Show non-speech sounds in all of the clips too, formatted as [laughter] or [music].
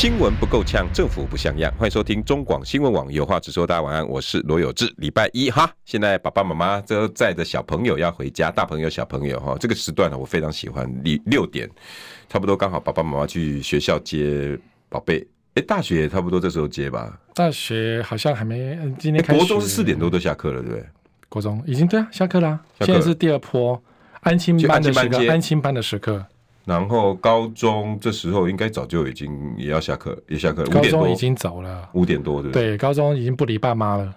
新闻不够呛，政府不像样。欢迎收听中广新闻网有话直说。大家晚安，我是罗有志。礼拜一哈，现在爸爸妈妈都载着小朋友要回家，大朋友小朋友哈，这个时段呢，我非常喜欢。六六点，差不多刚好爸爸妈妈去学校接宝贝。哎，大学也差不多这时候接吧？大学好像还没，今天。国中是四点多都下课了，对不对？国中已经对啊，下课啦。现在是第二波安心班的时刻，安心班的时刻。然后高中这时候应该早就已经也要下课，也下课。高中已经走了，五点多对不对？对，高中已经不理爸妈了，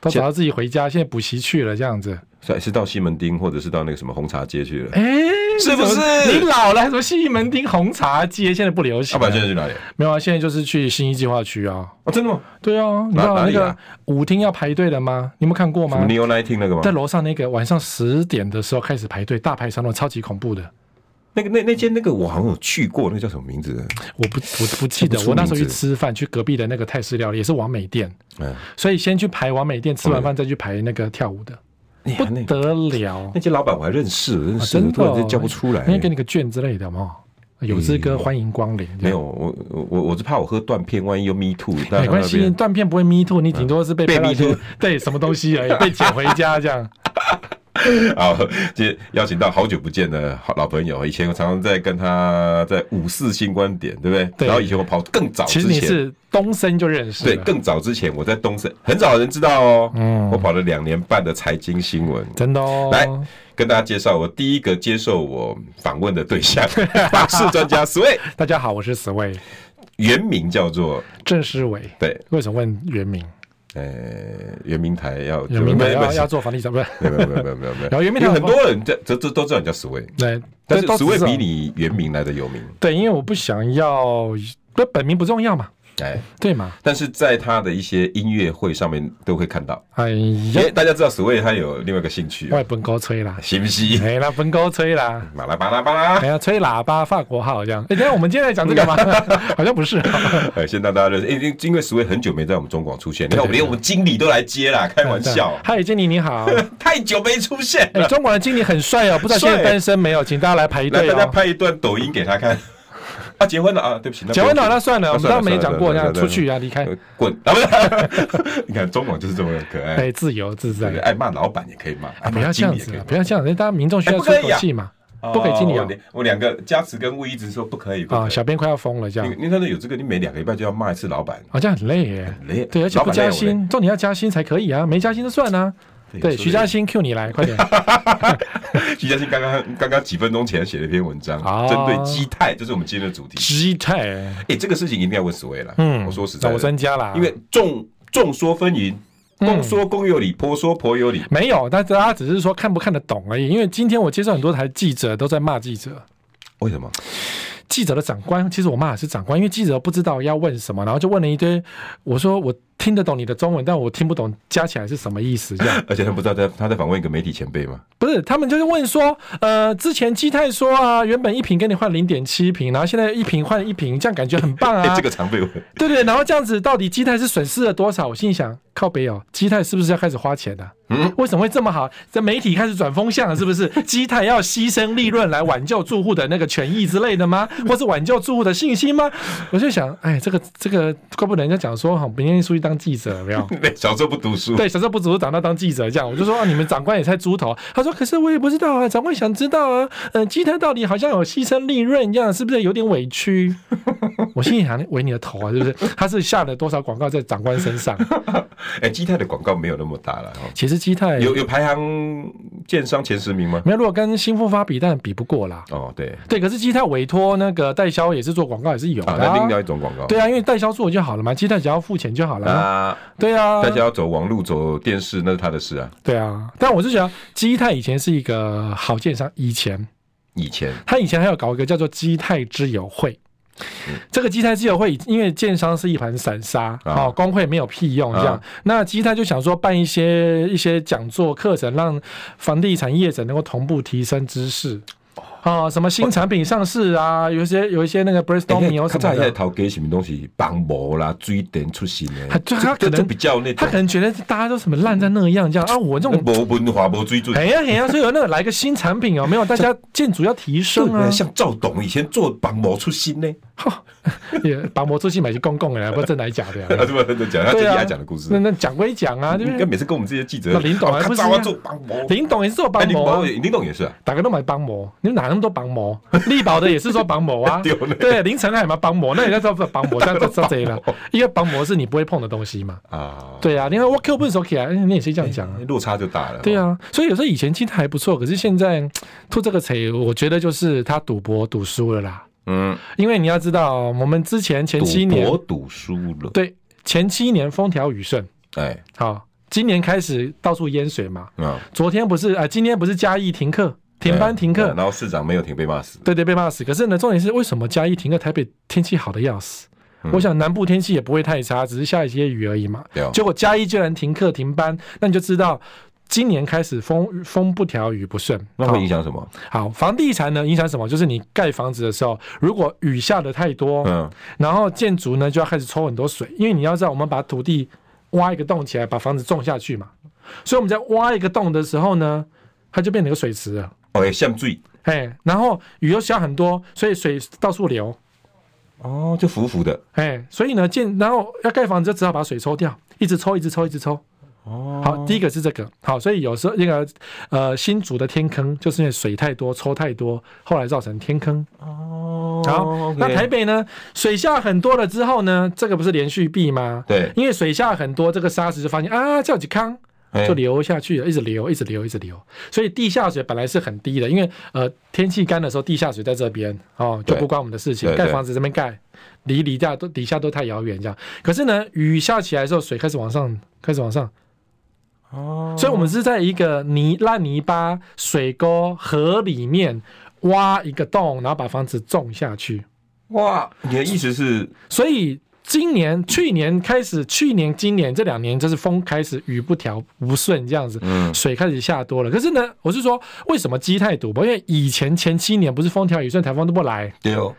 都找到自己回家。现在补习去了，这样子。是是到西门町，或者是到那个什么红茶街去了？哎，是不是？你老了还说西门町红茶街现在不流行？要不然现在去哪里？没有啊，现在就是去新一计划区啊。哦，真的吗？对啊，你知道那个舞厅要排队的吗？你有没有看过吗？什么 Neo Nineteen 那个吗？在楼上那个晚上十点的时候开始排队，大排长龙，超级恐怖的。那个那那间那个我好像有去过，那个叫什么名字？我不我不记得。我那时候去吃饭，去隔壁的那个泰式料理，也是王美店。嗯，所以先去排王美店，吃完饭再去排那个跳舞的，不得了。那些老板我还认识，认识，突叫不出来。应该给你个券之类的嘛？有志哥欢迎光临。没有，我我我是怕我喝断片，万一又 me too。没关系，断片不会 me too，你顶多是被被 me too，对什么东西而已，被捡回家这样。[laughs] [laughs] 好，今天邀请到好久不见的好老朋友，以前我常常在跟他在五四新观点，对不对？对。然后以前我跑更早之前，其实你是东森就认识。对，更早之前我在东森，很少人知道哦。嗯。我跑了两年半的财经新闻，真的哦。[laughs] 来跟大家介绍我第一个接受我访问的对象，法式专家 [laughs] 史维。大家好，我是史维，原名叫做郑诗维。对，为什么问原名？呃，圆明台要圆明台要要做房地产，不是？没有没有没有没有没有。然后 [laughs] 圆明台很多人这这这都知道你叫史威，对，[laughs] 但是史威比你原名来的有名。对，因为我不想要，不本名不重要嘛。哎，对嘛？但是在他的一些音乐会上面都会看到。哎呀，大家知道所谓他有另外一个兴趣，外本高吹啦，是不是？哎，那本高吹啦，巴拉巴拉巴拉，哎呀，吹喇叭，法国号这样。哎，等下我们今天来讲这个吗？[laughs] 好像不是。哎，先让大家认识，因因为所谓很久没在我们中广出现，你看我们连我们经理都来接啦，开玩笑。嗨，经理你好，太久没出现。哎，中广的经理很帅哦，不知道现在单身没有，请大家来排队，大家拍一段抖音给他看。啊，结婚了啊！对不起，结婚了，那算了，我们刚刚没讲过，要出去啊，离开，滚！啊，不是，[laughs] 你看中广就是这么可爱，哎，自由自在，爱骂老板也可以骂，不要这样子，不要这样，大家民众需要出口气嘛，不可以经理啊！我两个加持跟魏一直说不可以啊，小编快要疯了，这样，你看到有这个，你每两个礼拜就要骂一次老板，啊，这样很累耶，很累，对，而且不加薪，重点要加薪才可以啊，没加薪就算啊。对，徐嘉欣 Q 你来，快点。[laughs] 徐嘉欣刚刚刚刚几分钟前写了一篇文章，针对基泰，这是我们今天的主题。基泰，哎，这个事情一定要问史维了。嗯，我说实在，找专家啦。因为众众说纷纭，公说公有理，婆说婆有理。没有，但是他只是说看不看得懂而已。因为今天我接受很多台记者都在骂记者，为什么？记者的长官，其实我骂的是长官，因为记者不知道要问什么，然后就问了一堆。我说我。听得懂你的中文，但我听不懂加起来是什么意思。这样，[laughs] 而且他不知道在他在访问一个媒体前辈吗？不是，他们就是问说，呃，之前基泰说啊，原本一瓶给你换零点七瓶，然后现在一瓶换一瓶，这样感觉很棒啊。欸、[laughs] 这个常被问。对对，然后这样子到底基泰是损失了多少？我心里想，靠北哦，基泰是不是要开始花钱的、啊？嗯，为什么会这么好？这媒体开始转风向了，是不是？[laughs] 基泰要牺牲利润来挽救住户的那个权益之类的吗？或是挽救住户的信心吗？我就想，哎，这个这个怪不得人家讲说，好，明天出去当记者，有没有？[laughs] 对，小时候不读书，对，小时候不读书，长大当记者，这样我就说啊，你们长官也猜猪头。他说，可是我也不知道啊，长官想知道啊，嗯、呃，基泰到底好像有牺牲利润，一样是不是有点委屈？我心里想，围你的头啊，是不是？他是下了多少广告在长官身上？[laughs] 哎，基泰的广告没有那么大了。其实基泰有有排行建商前十名吗？没有，如果跟新富发比，但比不过啦。哦，对对，可是基泰委托那个代销也是做广告，也是有的、啊。那另外一种广告。对啊，因为代销做就好了嘛，基泰只要付钱就好了。啊，对啊。代销要走网路、走电视，那是他的事啊。对啊，但我是觉得基泰以前是一个好建商，以前，以前他以前还有搞一个叫做基泰之友会。这个基泰自由会因为建商是一盘散沙，哦，工会没有屁用这样，那基泰就想说办一些一些讲座课程，让房地产业者能够同步提升知识。哦，什么新产品上市啊？有一些有一些那个 brainstorming 有什么的？他在投给什么东西？帮模啦，追点出新的。他他可能比较那，他可能觉得大家都什么烂在那样这样啊。我这种无文化模追追。哎呀哎呀，所以有那个来个新产品哦没有？大家建筑要提升啊。像赵董以前做帮模出新呢。哈，[laughs] 也帮模出去买些公共的，不知道 [laughs] 真的假的呀？他这么真的讲，他自己还讲的故事。那那讲归讲啊，应该每次跟我们这些记者。林董还不是做帮模？林董也是做帮模。林董也是啊，大家都买帮模，你们哪那么多帮模？力宝的也是做帮模啊，[laughs] 对，凌晨还嘛帮模，那人家知道绑模，这样这这了，因为帮模是你不会碰的东西嘛。啊，对啊，你看我 Q 不是说起来，你也是这样讲啊，落差就大了。对啊，所以有时候以前其实还不错，可是现在吐这个槽，我觉得就是他赌博赌输了啦。嗯，因为你要知道，我们之前前七年我赌输了，对，前七年风调雨顺，哎，好，今年开始到处淹水嘛。嗯，昨天不是啊，今天不是嘉义停课。停班停课，然后市长没有停，被骂死。对对，被骂死。可是呢，重点是为什么嘉义停课？台北天气好的要死，嗯、我想南部天气也不会太差，只是下一些雨而已嘛。对、哦。结果嘉义居然停课停班，那你就知道今年开始风风不调雨不顺。那会影响什么？好，房地产呢影响什么？就是你盖房子的时候，如果雨下的太多，嗯，然后建筑呢就要开始抽很多水，因为你要知道，我们把土地挖一个洞起来，把房子种下去嘛。所以我们在挖一个洞的时候呢，它就变成一个水池了。哦，像水，哎，然后雨又下很多，所以水到处流，哦，就浮浮的，哎，所以呢，建然后要盖房子就只好把水抽掉，一直抽，一直抽，一直抽。哦，好，第一个是这个，好，所以有时候那个呃新竹的天坑就是因为水太多，抽太多，后来造成天坑。哦，好那台北呢，水下很多了之后呢，这个不是连续壁吗？对，因为水下很多，这个沙石就发现啊，叫几坑。就流下去了，一直流，一直流，一直流。所以地下水本来是很低的，因为呃天气干的时候，地下水在这边哦，就不关我们的事情。盖房子这边盖，离离下都底下都太遥远，这样。可是呢，雨下起来的时候，水开始往上，开始往上。哦。所以我们是在一个泥烂泥巴水沟河里面挖一个洞，然后把房子种下去。哇，你的意思是？所以。今年、去年开始，去年、今年这两年，就是风开始雨不调不顺这样子，嗯，水开始下多了。可是呢，我是说，为什么基泰赌博？因为以前前七年不是风调雨顺，台风都不来，对哦，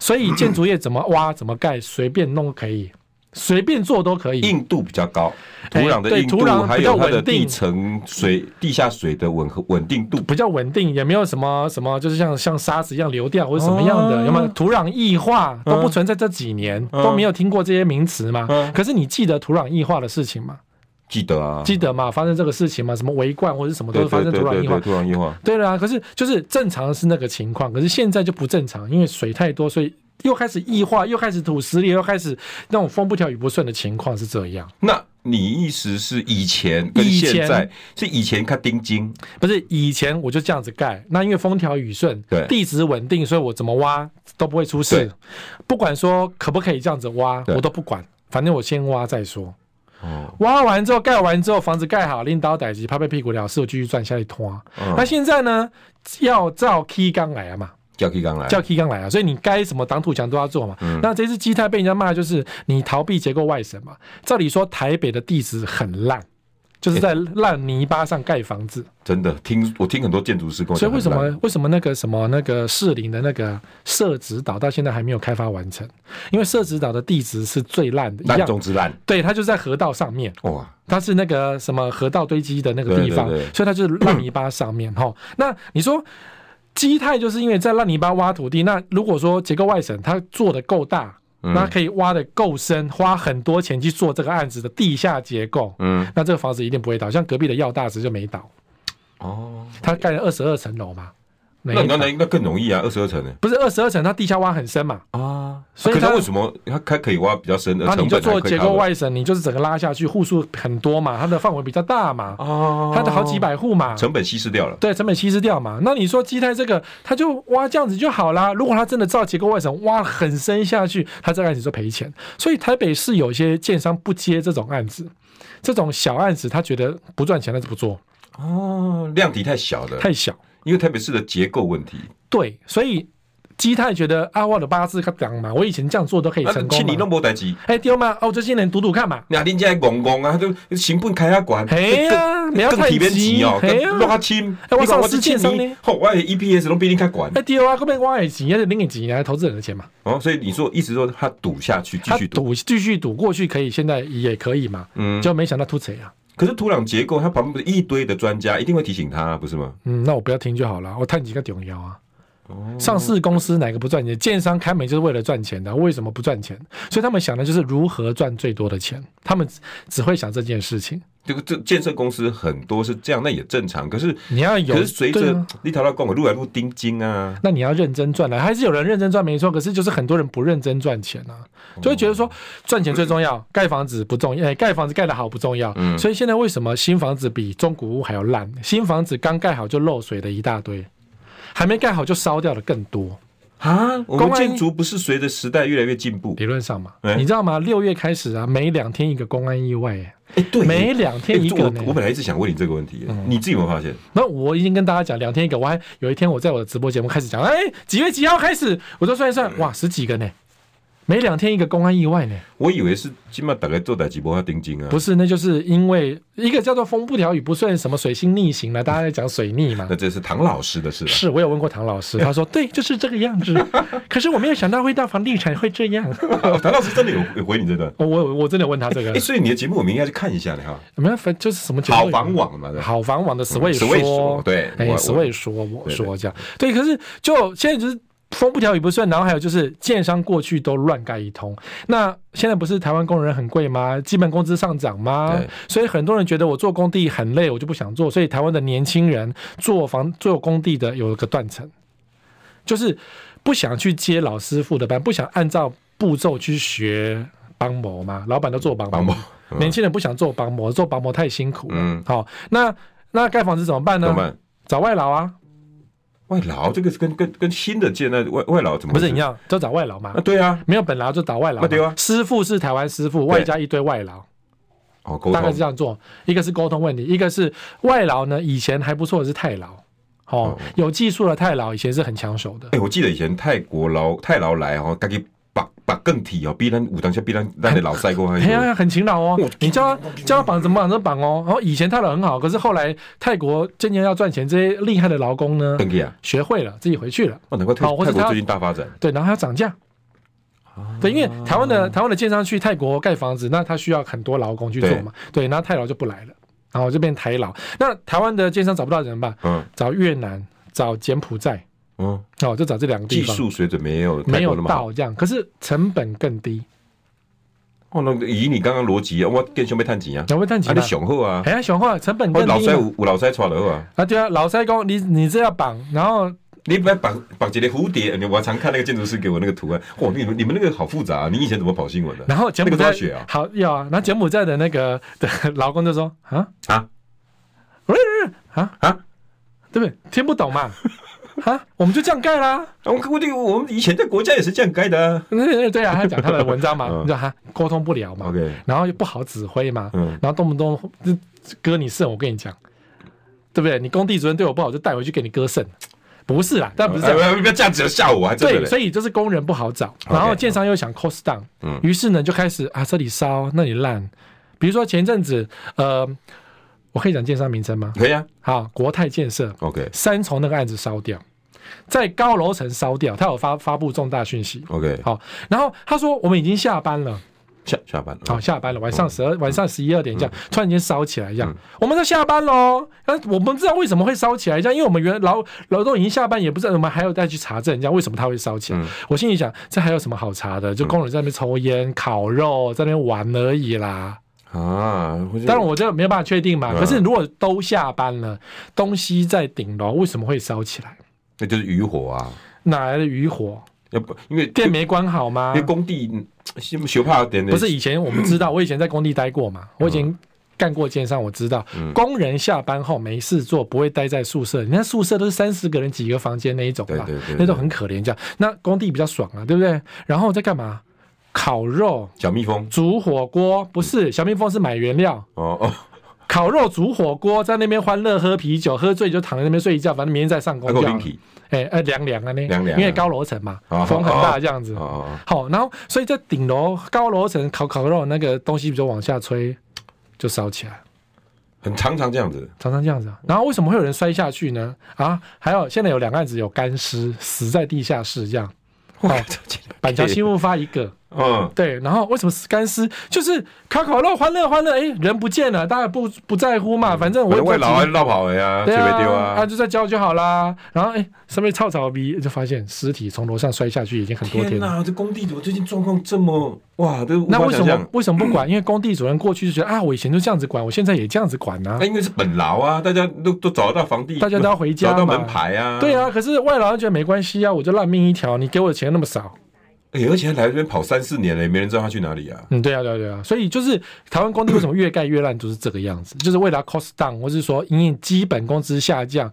所以建筑业怎么挖、怎么盖，随便弄可以。随便做都可以，硬度比较高，土壤的硬度还有它的地层水、地下水的稳稳定度比较稳定，也没有什么什么，就是像像沙子一样流掉或者什么样的，有没有土壤异化都不存在？这几年都没有听过这些名词吗？可是你记得土壤异化的事情吗？记得啊，记得嘛，发生这个事情嘛，什么维冠或者什么都是发生土壤硬化，土壤硬化。对了啊，可是就是正常是那个情况，可是现在就不正常，因为水太多，所以。又开始异化，又开始土石流，又开始那种风不调雨不顺的情况是这样。那你意思是以前跟现在是以前看钉金，不是以前我就这样子盖。那因为风调雨顺，对，地质稳定，所以我怎么挖都不会出事。不管说可不可以这样子挖，我都不管，反正我先挖再说。哦，挖完之后盖完之后，房子盖好，拎刀逮鸡，拍拍屁股了事，我继续转下去拖。那现在呢，要照 K 钢来了嘛？叫 K 刚来，叫 K 刚来啊！所以你该什么挡土墙都要做嘛。嗯、那这次基泰被人家骂，就是你逃避结构外审嘛。照理说，台北的地质很烂，就是在烂泥巴上盖房子。欸、真的，听我听很多建筑师跟我讲，所以为什么为什么那个什么那个士林的那个社子岛到现在还没有开发完成？因为社子岛的地质是最烂的，烂中之烂。对，它就在河道上面。哇，它是那个什么河道堆积的那个地方，所以它就是烂泥巴上面。哈，那你说？基泰就是因为在烂泥巴挖土地，那如果说结构外省它做的够大，嗯、那可以挖的够深，花很多钱去做这个案子的地下结构，嗯，那这个房子一定不会倒。像隔壁的耀大直就没倒，哦，他盖了二十二层楼嘛。那那那应该更容易啊，二十二层呢？不是二十二层，它地下挖很深嘛。啊，所以它为什么它它可以挖比较深？那你就做结构外省，你就是整个拉下去，户数很多嘛，它的范围比较大嘛。哦，它的好几百户嘛，成本稀释掉了。对，成本稀释掉嘛。那你说基泰这个，它就挖这样子就好啦。如果它真的照结构外省挖很深下去，它这个案子就赔钱。所以台北市有一些建商不接这种案子，这种小案子他觉得不赚钱，他就不做。哦，量体太小了，太小。因为台北市的结构问题，对，所以基泰觉得啊，我的八字他讲嘛，我以前这样做都可以成功嘛。千里都没代志。哎，对吗？哦，这些人赌赌看嘛。那人家公公啊，都成本开下关。嘿呀，不要太急哦。落下轻。哎，我上市建商呢？好，我 EPS 都比你开关。哎，对啊，后面我也钱，也是另一钱，还是投资人的钱嘛。哦，所以你说，意思说他赌下去，继续赌，继续赌过去可以，现在也可以嘛。嗯，就没想到突贼啊。可是土壤结构，它旁边不是一堆的专家，一定会提醒他，不是吗？嗯，那我不要听就好了。我探几个重要啊。上市公司哪个不赚钱？建商开门就是为了赚钱的，为什么不赚钱？所以他们想的就是如何赚最多的钱，他们只会想这件事情。这个这建设公司很多是这样，那也正常。可是你要有，可是随着你讨到公，路来路钉金啊，那你要认真赚了，还是有人认真赚没错。可是就是很多人不认真赚钱啊，就会觉得说赚钱最重要，盖房子不重要，哎，盖房子盖得好不重要。嗯，所以现在为什么新房子比中古屋还要烂？新房子刚盖好就漏水的一大堆。还没盖好就烧掉的更多啊！我们建筑不是随着时代越来越进步？理论上嘛，你知道吗？六月开始啊，每两天一个公安意外，哎，对，每两天一个。我我本来一直想问你这个问题，你自己有没有发现？那我已经跟大家讲两天一个，我还有一天我在我的直播节目开始讲，哎，几月几号开始？我就算一算，哇，十几个呢。每两天一个公安意外呢？我以为是起码大概做代几波要定金啊。不是，那就是因为一个叫做风不调雨不顺，什么水星逆行了，大家在讲水逆嘛。那这是唐老师的事。是我有问过唐老师，他说 [laughs] 对，就是这个样子。可是我没有想到会到房地产会这样。唐老师真的有有回你这段？我我真的问他这个。哎，所以你的节目我们应该去看一下的哈。我们要就是什么？好房网嘛，好房网的 Sway 说，对，哎，Sway 说我说这样，对，可是就现在就是。风不调雨不顺，然后还有就是建商过去都乱盖一通，那现在不是台湾工人很贵吗？基本工资上涨吗？所以很多人觉得我做工地很累，我就不想做。所以台湾的年轻人做房做工地的有一个断层，就是不想去接老师傅的班，不想按照步骤去学帮模嘛。老板都做帮模，嗯、年轻人不想做帮模，做帮模太辛苦了。嗯，好，那那盖房子怎么办呢？办找外劳啊。外劳这个是跟跟跟新的建那外外劳怎么？不是一样，就找外劳嘛。啊，对啊，没有本劳就找外劳。啊，对啊。师傅是台湾师傅，外加一堆外劳。哦。大概是这样做，一个是沟通问题，一个是外劳呢，以前还不错的是泰劳，哦，有技术的泰劳以前是很抢手的。哎，我记得以前泰国劳泰劳来哦，赶紧。绑绑更体哦，比咱武当下比咱咱的老赛过还。哎很勤劳哦。你叫他叫他绑怎么绑怎么绑哦。然后以前泰劳很好，可是后来泰国渐渐要赚钱，这些厉害的劳工呢，学会了自己回去了。哦，难怪泰泰国最近大发展。对，然后还要涨价。对，因为台湾的台湾的建商去泰国盖房子，那他需要很多劳工去做嘛。对，然后泰劳就不来了，然后就变台劳。那台湾的建商找不到怎么办？嗯，找越南，找柬埔寨。嗯，哦，就找这两个地方，技术水准没有没有到这样，可是成本更低。哦，那以你刚刚逻辑啊，我更想要探钱啊，想要探钱啊，你雄厚啊，哎呀，雄厚，成本更低。老塞有有老塞穿了啊，啊对啊，老塞工，你你这要绑，然后你不要绑绑几个蝴蝶，你我常看那个建筑师给我那个图案，哇，你们你们那个好复杂啊，你以前怎么跑新闻的？然后柬埔寨啊，好要啊，然后柬埔寨的那个的劳工就说啊？啊，不是啊？啊，对不对？听不懂嘛。啊，我们就这样盖啦。我我这个我们以前在国家也是这样盖的。对啊，他讲他的文章嘛，[laughs] 你知道他沟通不了嘛。然后又不好指挥嘛。嗯，然后动不动就割你肾，我跟你讲，对不对？你工地主任对我不好，就带回去给你割肾。不是啦，但不是这样，不要这样子吓我。对，所以就是工人不好找，然后建商又想 cost down，嗯，于是呢就开始啊这里烧那里烂。比如说前阵子，呃。我可以讲建商名称吗？可以啊。好，国泰建设。OK。三重那个案子烧掉，在高楼层烧掉，他有发发布重大讯息。OK。好，然后他说我们已经下班了，下下班了。好，下班了，晚上十二，晚上十一二点这样，突然间烧起来这样，我们都下班喽。但我们不知道为什么会烧起来这样，因为我们原劳劳动已经下班，也不知道我们还要再去查证，这样为什么他会烧起来？我心里想，这还有什么好查的？就工人在那边抽烟、烤肉，在那边玩而已啦。啊，当然我这个没有办法确定嘛。可是如果都下班了，东西在顶楼，为什么会烧起来？那就是余火啊！哪来的余火？要不因为电没关好吗？因为工地修怕点不是以前我们知道，[coughs] 我以前在工地待过嘛，我以前干过建商，我知道工人下班后没事做，不会待在宿舍。你看宿舍都是三十个人几个房间那一种嘛，那种很可怜这样。那工地比较爽啊，对不对？然后在干嘛？烤肉，小蜜蜂，煮火锅不是小蜜蜂是买原料哦哦，烤肉煮火锅，在那边欢乐喝啤酒，喝醉就躺在那边睡一觉，反正明天再上工。哎哎，凉凉啊，呢凉凉，因为高楼层嘛，风很大，这样子。好，然后所以在顶楼高楼层烤烤肉，那个东西比如往下吹，就烧起来。很常常这样子，常常这样子。然后为什么会有人摔下去呢？啊，还有现在有两个案子有干尸死在地下室，这样。哦，板桥新闻发一个。嗯，对，然后为什么死干尸？就是烤烤肉，欢乐欢乐，哎，人不见了，大家不不在乎嘛，反正我外劳还绕跑了呀，对啊，丢啊，啊就在交就好啦。然后哎，上面草草逼，就发现尸体从楼上摔下去已经很多天了。天哪，这工地怎么最近状况这么哇？都那为什么为什么不管？因为工地主任过去就觉得啊，我以前就这样子管，我现在也这样子管啊。那因为是本劳啊，大家都都找得到房地，大家都要回家，找到门牌啊。对啊，可是外劳觉得没关系啊，我就烂命一条，你给我的钱那么少。欸、而且他来这边跑三四年了，也没人知道他去哪里啊。嗯，对啊，对啊，对啊。所以就是台湾工地为什么越盖越烂，就是这个样子，就是为了 cost down，或是说因为基本工资下降，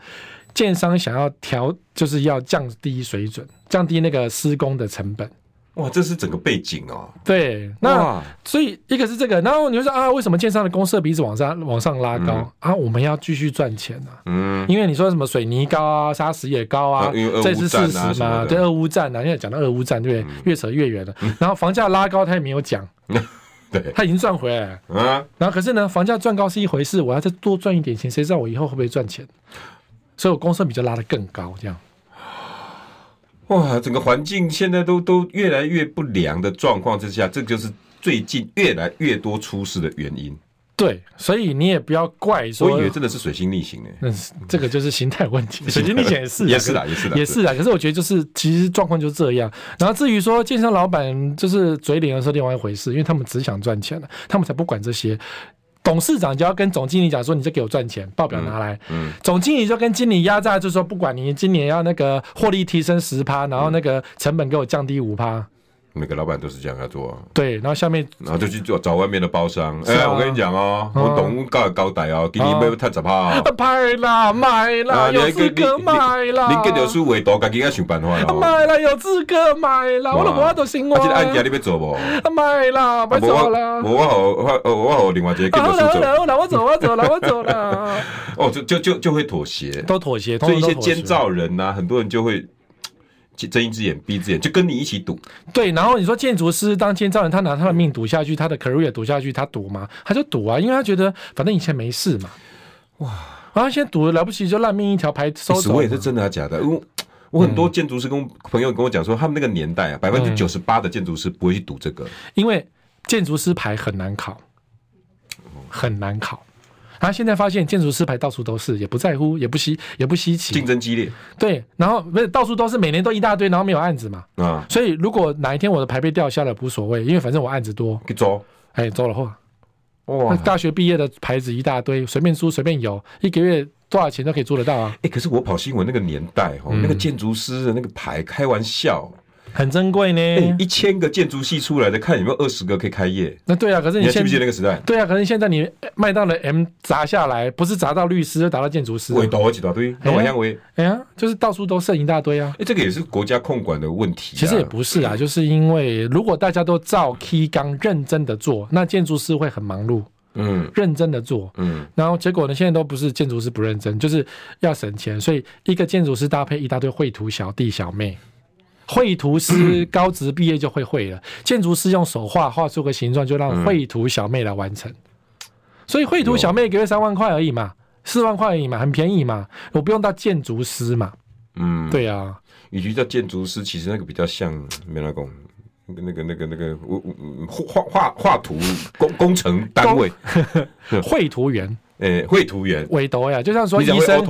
建商想要调，就是要降低水准，降低那个施工的成本。哇，这是整个背景哦。对，那所以一个是这个，然后你会说啊，为什么建商的公设比一直往上往上拉高、嗯、啊？我们要继续赚钱啊。嗯，因为你说什么水泥高啊，砂石也高啊，啊这是事实嘛？对，俄乌战啊，因为讲到俄乌战，对，越扯越远了。嗯、然后房价拉高，他也没有讲，[laughs] 对，他已经赚回来了。嗯，然后可是呢，房价赚高是一回事，我要再多赚一点钱，谁知道我以后会不会赚钱？所以我公设比就拉得更高，这样。哇，整个环境现在都都越来越不良的状况之下，这就是最近越来越多出事的原因。对，所以你也不要怪说，我以为真的是水星逆行呢。嗯，这个就是心态问题。[laughs] 水星逆行也是，也是啦，也是啦，也是啦。可是我觉得就是其实状况就是这样。然后至于说健身老板就是嘴脸的时候，另外一回事，因为他们只想赚钱了，他们才不管这些。董事长就要跟总经理讲说：“你就给我赚钱，报表拿来。嗯”嗯，总经理就跟经理压榨，就说：“不管你今年要那个获利提升十趴，然后那个成本给我降低五趴。”每个老板都是这样要做，对，然后下面，然后就去做找外面的包商。哎，我跟你讲哦，我懂高高歹哦，给你没有太十趴。卖啦买啦，有资格买啦。你跟着数维多，自己要想办法啦。买啦，有资格买啦，我都无法度信我。啊，这个案件你要做不？买啦，别做啦。我我好我我好另外一个跟着数做。好啦，我走我走了我走了。哦，就就就就会妥协，都妥协，所以一些监造人呐，很多人就会。睁一只眼闭一只眼，就跟你一起赌。对，然后你说建筑师当建造人，他拿他的命赌下去，他的 career 赌下去，他赌吗？他就赌啊，因为他觉得反正以前没事嘛。哇！然后现在赌的了不起，就烂命一条牌收走。我也是真的还假的？因为我很多建筑师跟朋友跟我讲说，他们那个年代啊，百分之九十八的建筑师不会去赌这个，因为建筑师牌很难考，很难考。他现在发现建筑师牌到处都是，也不在乎，也不稀，也不稀奇。竞争激烈。对，然后不是到处都是，每年都一大堆，然后没有案子嘛。啊。所以如果哪一天我的牌被吊下了，无所谓，因为反正我案子多。给走。哎，走了话。哇。大学毕业的牌子一大堆，随便租随便有，一个月多少钱都可以租得到啊。哎，可是我跑新闻那个年代哈，那个建筑师的那个牌，开玩笑。很珍贵呢，一千个建筑系出来的，看有没有二十个可以开业。那对啊，可是你记不记得那个时代？对啊，可是现在你卖到了 M 砸下来，不是砸到律师，就砸到建筑师。围多几大堆，那往下围。哎呀，就是到处都剩一大堆啊。哎，这个也是国家控管的问题。其实也不是啊，就是因为如果大家都照 K 纲认真的做，那建筑师会很忙碌。嗯，认真的做。嗯，然后结果呢，现在都不是建筑师不认真，就是要省钱，所以一个建筑师搭配一大堆绘图小弟小妹。绘图师高职毕业就会绘了，嗯、建筑师用手画画出个形状，就让绘图小妹来完成。嗯、所以绘图小妹一个月三万块而已嘛，四万块而已嘛，很便宜嘛，我不用到建筑师嘛。嗯，对啊，与其叫建筑师，其实那个比较像没那个那个那个那个那个画画画图工工程单位，[laughs] 绘图员。诶，绘图员，韦德呀，就像说医生，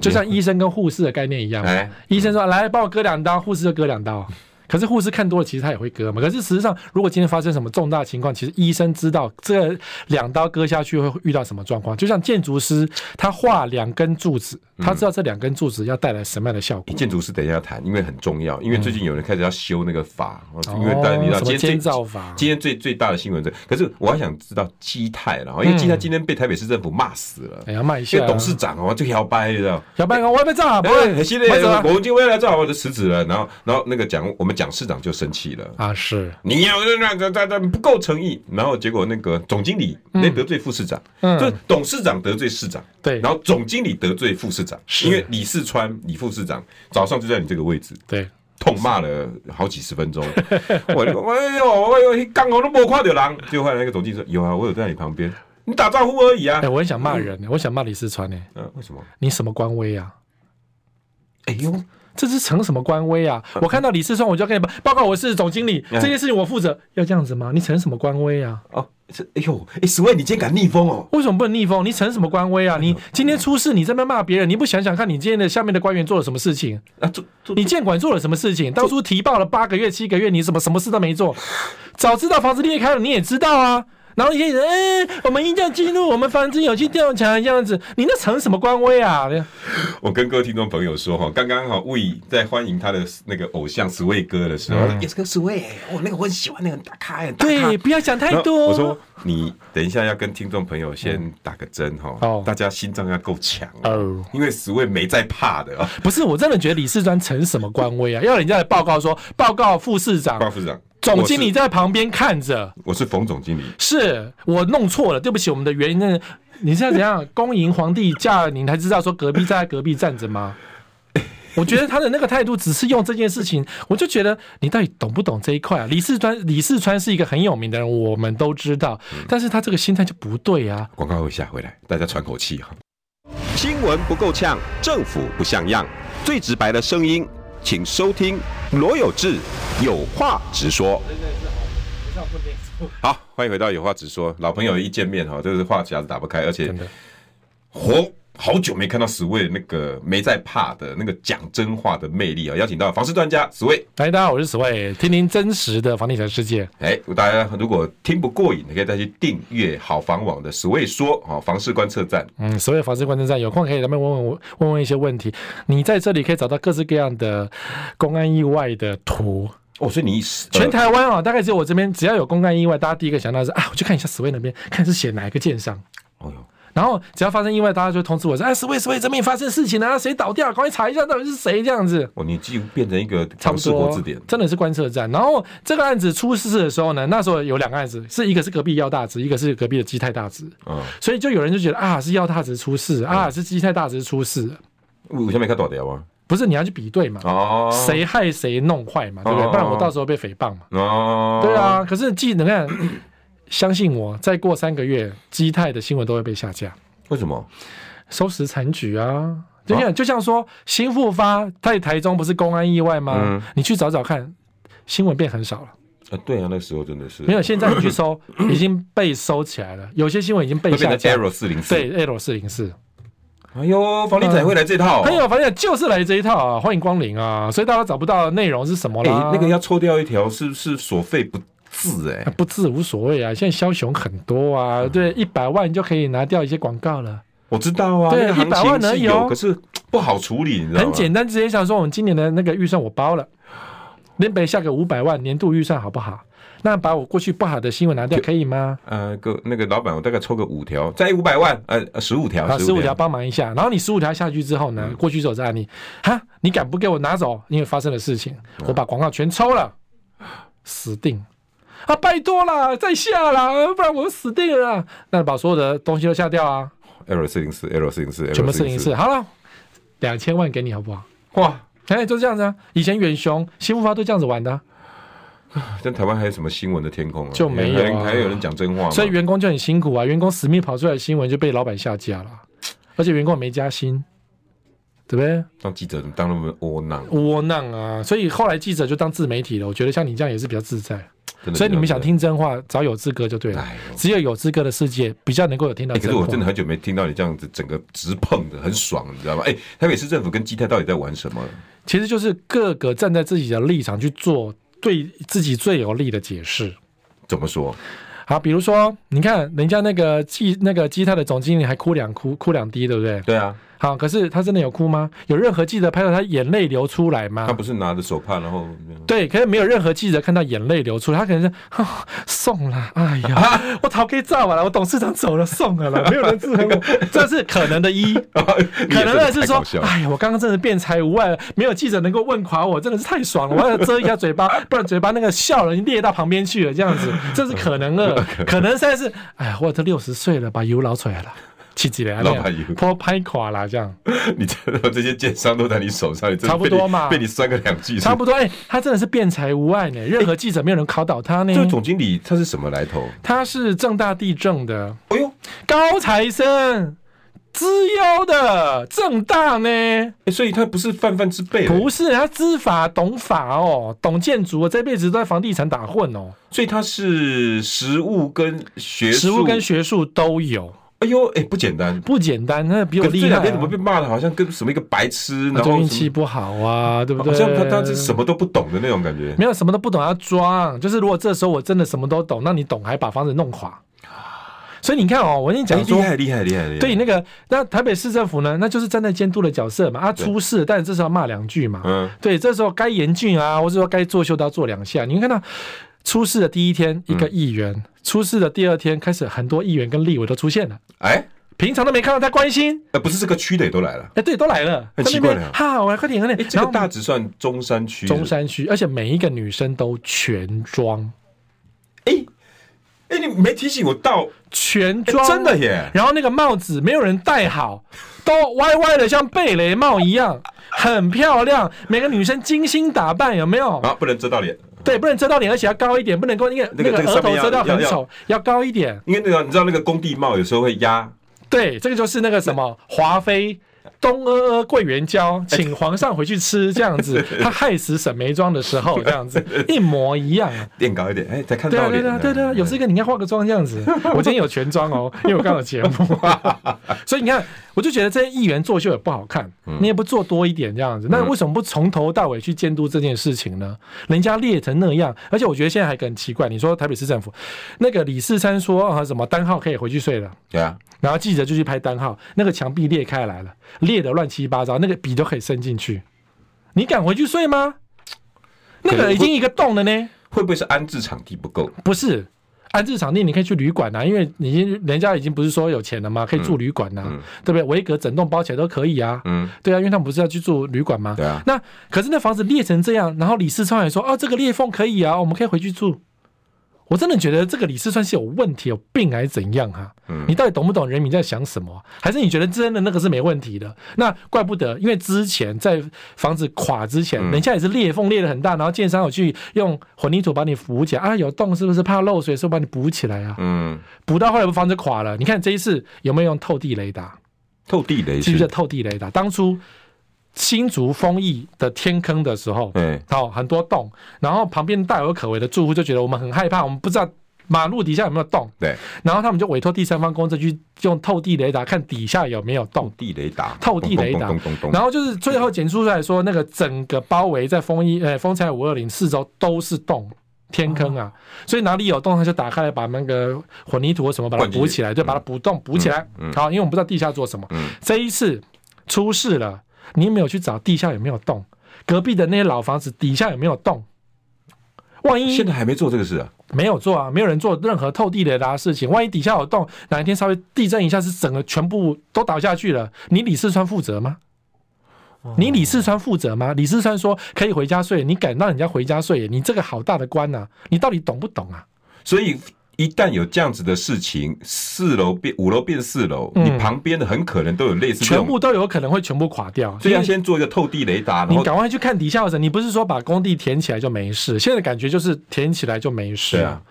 就像医生跟护士的概念一样。哎，医生说来帮我割两刀，护士就割两刀。可是护士看多了，其实他也会割嘛。可是实际上，如果今天发生什么重大情况，其实医生知道这两刀割下去会遇到什么状况。就像建筑师，他画两根柱子，他知道这两根柱子要带来什么样的效果。建筑师等一下谈，因为很重要。因为最近有人开始要修那个法，因为大家你知道今天最今天最最大的新闻是，可是我还想知道基泰了，因为基泰今天被台北市政府骂死了。哎呀，骂一下，董事长哦，就摇摆，你知道？摇摆，我要被炸，不会，现在我们今天来炸，我就辞职了。然后，然后那个讲我们。蒋市长就生气了啊，是你要那那那那不够诚意，然后结果那个总经理那得罪副市长，嗯，就董事长得罪市长，对，然后总经理得罪副市长，因为李世川李副市长早上就在你这个位置，对，痛骂了好几十分钟，我哎呦哎呦，刚好都没看到人，就后来那个总经理说有啊，我有在你旁边，你打招呼而已啊，哎，我很想骂人，我想骂李四川呢，嗯，为什么？你什么官威啊？哎呦。这是成什么官威啊？我看到李世川，我就要跟你报报告，我是总经理，这件事情我负责，要这样子吗？你成什么官威啊？哦，这哎呦，哎，史卫，你今天敢逆风哦？为什么不能逆风？你成什么官威啊？你今天出事，你在那边骂别人，你不想想看你今天的下面的官员做了什么事情啊？做做，你监管做了什么事情？当初提报了八个月、七个月，你什么什么事都没做，早知道房子裂开了，你也知道啊。然后一些人，哎，我们一定要进入我们房子有去调查这样子，你那成什么官威啊？我跟各位听众朋友说哈，刚刚哈魏在欢迎他的那个偶像史卫哥的时候，也是个史卫，我那个我很喜欢那个大咖，大咖对，不要想太多。我说你等一下要跟听众朋友先打个针哈，哦，大家心脏要够强哦，因为史卫没在怕的啊。不是，我真的觉得李世川成什么官威啊？要人家来报告说，报告副市长，报告副市长。总经理在旁边看着，我是冯总经理，是我弄错了，对不起，我们的原因，那你现在怎样？[laughs] 恭迎皇帝驾，你才知道说隔壁在隔壁站着吗？我觉得他的那个态度只是用这件事情，我就觉得你到底懂不懂这一块啊？李四川，李四川是一个很有名的人，我们都知道，但是他这个心态就不对啊。广告一下回来，大家喘口气哈。新闻不够呛，政府不像样，最直白的声音。请收听罗有志有话直说。好，欢迎回到有话直说。老朋友一见面哈，这个话匣子打不开，而且活。好久没看到史卫那个没在怕的那个讲真话的魅力啊！邀请到房事专家史卫，嗨，大家好，我是史卫，听听真实的房地产世界。哎，大家如果听不过瘾，你可以再去订阅好房网的史卫说啊，房事观测站。嗯，史卫房事观测站有空可以来问问我问问一些问题。你在这里可以找到各式各样的公安意外的图哦，所以你全台湾啊，大概只有我这边只要有公安意外，大家第一个想到是啊，我去看一下史卫那边，看是写哪一个建商。哦哟。然后只要发生意外，大家就通知我说：“哎，史卫史卫，这边发生事情了，谁倒掉？赶快查一下到底是谁这样子。”哦，你几乎变成一个差不多字典，真的是观测站。然后这个案子出事的时候呢，那时候有两个案子，是一个是隔壁药大直，一个是隔壁的基泰大直。嗯，所以就有人就觉得啊，是药大直出事，啊，是基泰大直出事。我现在没看倒掉啊？不是，你要去比对嘛？哦，谁害谁弄坏嘛？对不对？不然我到时候被诽谤嘛？哦，对啊。可是既能看，相信我，再过三个月，基泰的新闻都会被下架。为什么？收拾残局啊！就像就像说新复发在台中不是公安意外吗？嗯、你去找找看，新闻变很少了。啊，对啊，那时候真的是没有。现在你去搜，[coughs] 已经被收起来了。有些新闻已经被下架。Arrow 四零四，对，Arrow 四零四。哎呦，房地产会来这套、哦？哎呦，房地产就是来这一套啊！欢迎光临啊！所以大家找不到内容是什么了？哎，那个要抽掉一条，是不是所费不？字哎，不字无所谓啊，现在枭雄很多啊，嗯、对，一百万就可以拿掉一些广告了。我知道啊，对，一百万能有，可是不好处理，你知道吗？很简单，直接想说，我们今年的那个预算我包了，林北下个五百万年度预算好不好？那把我过去不好的新闻拿掉可以吗？呃，个那个老板，我大概抽个五条，再五百万，呃，十五条，啊，十五条帮忙一下。然后你十五条下去之后呢，嗯、过去走这案例，哈，你敢不给我拿走？因为发生的事情，我把广告全抽了，死定。啊，拜托啦，再下啦，不然我死定了。那把所有的东西都下掉啊。L 四零四，L 四零四，全部四零四。好了，两千万给你好不好？哇，哎，就这样子啊。以前远雄、新复发都这样子玩的，啊。在台湾还有什么新闻的天空啊？就没有，啊，还有人讲真话。所以员工就很辛苦啊，员工死命跑出来的新闻就被老板下架了，而且员工也没加薪，对不对？当记者怎么当那么窝囊？窝囊啊！所以后来记者就当自媒体了。我觉得像你这样也是比较自在。所以你们想听真话，找有资格就对了。只有有资格的世界比较能够有听到。可是我真的很久没听到你这样子整个直碰的很爽，你知道吗？哎，台北市政府跟基泰到底在玩什么？其实就是各个站在自己的立场去做对自己最有利的解释。怎么说？好，比如说，你看人家那个基那个基泰的总经理还哭两哭哭两滴，对不对？对啊。好，可是他真的有哭吗？有任何记者拍到他眼泪流出来吗？他不是拿着手帕，然后对，可是没有任何记者看到眼泪流出来，他可能是送了，[laughs] 哎呀，啊、我逃给炸完了，我董事长走了，送了啦，[laughs] 没有人制衡我，这是可能的一，[laughs] 可能的是说，哎呀，我刚刚真的辩才无碍，没有记者能够问垮我，真的是太爽了，我要遮一下嘴巴，不然嘴巴那个笑容裂到旁边去了，这样子，这是可能的，可能三是，哎呀，我都六十岁了，把油捞出来了。七几年，破拍垮啦这样。[laughs] 你知道这些奸商都在你手上，[laughs] 差不多嘛？被你酸个两句，差不多。哎、欸，他真的是辩才无碍呢，任何记者没有人考倒他呢。这个总经理他是什么来头？他是正大地政的。哎呦，高材生，资优的正大呢、欸？所以他不是泛泛之辈，不是，他知法懂法哦，懂建筑，这辈子都在房地产打混哦。所以他是实务跟学术，实务跟学术都有。哎呦，哎、欸，不简单，不简单，那比我厉害、啊。这两天怎么被骂的，好像跟什么一个白痴，然后运气不好啊，对不对？好像他他是什么都不懂的那种感觉。没有什么都不懂要装，就是如果这时候我真的什么都懂，那你懂还把房子弄垮。所以你看哦，我跟你讲说，厉害厉害厉害厉害。对，那个那台北市政府呢，那就是站在监督的角色嘛。啊，出事，但是这时候骂两句嘛。嗯，对，这时候该严峻啊，或者说该作秀都要做两下。你看到出事的第一天，一个议员；嗯、出事的第二天，开始很多议员跟立委都出现了。哎。平常都没看到他关心，呃，不是这个区的也都来了，哎，对，都来了，很奇怪的。哈，我来快点，快点。这个大直算中山区，中山区，而且每一个女生都全装。哎，哎，你没提醒我到全妆，真的耶。然后那个帽子没有人戴好，都歪歪的，像贝雷帽一样，很漂亮。每个女生精心打扮，有没有？啊，不能遮到脸。对，不能遮到脸，而且要高一点，不能够因为那个额头遮到很丑，要高一点。因为那个你知道那个工地帽有时候会压。对，这个就是那个什么华妃东阿阿桂圆胶，请皇上回去吃这样子。[laughs] 他害死沈眉庄的时候，这样子 [laughs] 一模一样。垫高一点，哎，再看到脸。对对对对，有这个你应该化个妆这样子。我今天有全妆哦，因为我刚有节目，[laughs] 所以你看，我就觉得这些议员作秀也不好看。你也不做多一点这样子，那为什么不从头到尾去监督这件事情呢？人家裂成那样，而且我觉得现在还很奇怪。你说台北市政府那个李四三说啊什么单号可以回去睡了，对啊，然后记者就去拍单号，那个墙壁裂开来了，裂的乱七八糟，那个笔都可以伸进去，你敢回去睡吗？那个已经一个洞了呢，会不会是安置场地不够？不是。安置场地你可以去旅馆呐，因为已经人家已经不是说有钱了吗？可以住旅馆呐，嗯嗯、对不对？维格整栋包起来都可以啊。嗯，对啊，因为他们不是要去住旅馆吗？对啊。那可是那房子裂成这样，然后李四川也说：“哦，这个裂缝可以啊，我们可以回去住。”我真的觉得这个李四川是有问题、有病还是怎样哈、啊？嗯，你到底懂不懂人民在想什么？还是你觉得真的那个是没问题的？那怪不得，因为之前在房子垮之前，人家也是裂缝裂的很大，然后建商有去用混凝土把你扶起来啊，有洞是不是怕漏水，是不是把你补起来啊？嗯，补到后来不房子垮了？你看这一次有没有用透地雷达？透地雷是不是透地雷达？当初。新竹丰益的天坑的时候，嗯，好很多洞，然后旁边大有可为的住户就觉得我们很害怕，我们不知道马路底下有没有洞，对，然后他们就委托第三方公司去用透地雷达看底下有没有洞，透地雷达，透地雷达，然后就是最后检出出来说，那个整个包围在丰益呃丰采五二零四周都是洞天坑啊，所以哪里有洞他就打开来把那个混凝土或什么把它补起来，就把它补洞补起来，好，因为我们不知道地下做什么，这一次出事了。你没有去找地下有没有洞，隔壁的那些老房子底下有没有洞？万一现在还没做这个事啊？没有做啊，没有人做任何透地雷达的事情。万一底下有洞，哪一天稍微地震一下，是整个全部都倒下去了，你李四川负责吗？你李四川负责吗？李四川说可以回家睡，你敢让人家回家睡？你这个好大的官呐、啊！你到底懂不懂啊？所以。一旦有这样子的事情，四楼变五楼变四楼，嗯、你旁边的很可能都有类似，全部都有可能会全部垮掉。所以要先做一个透地雷达，你赶快去看底下的人。你不是说把工地填起来就没事？现在感觉就是填起来就没事。对啊，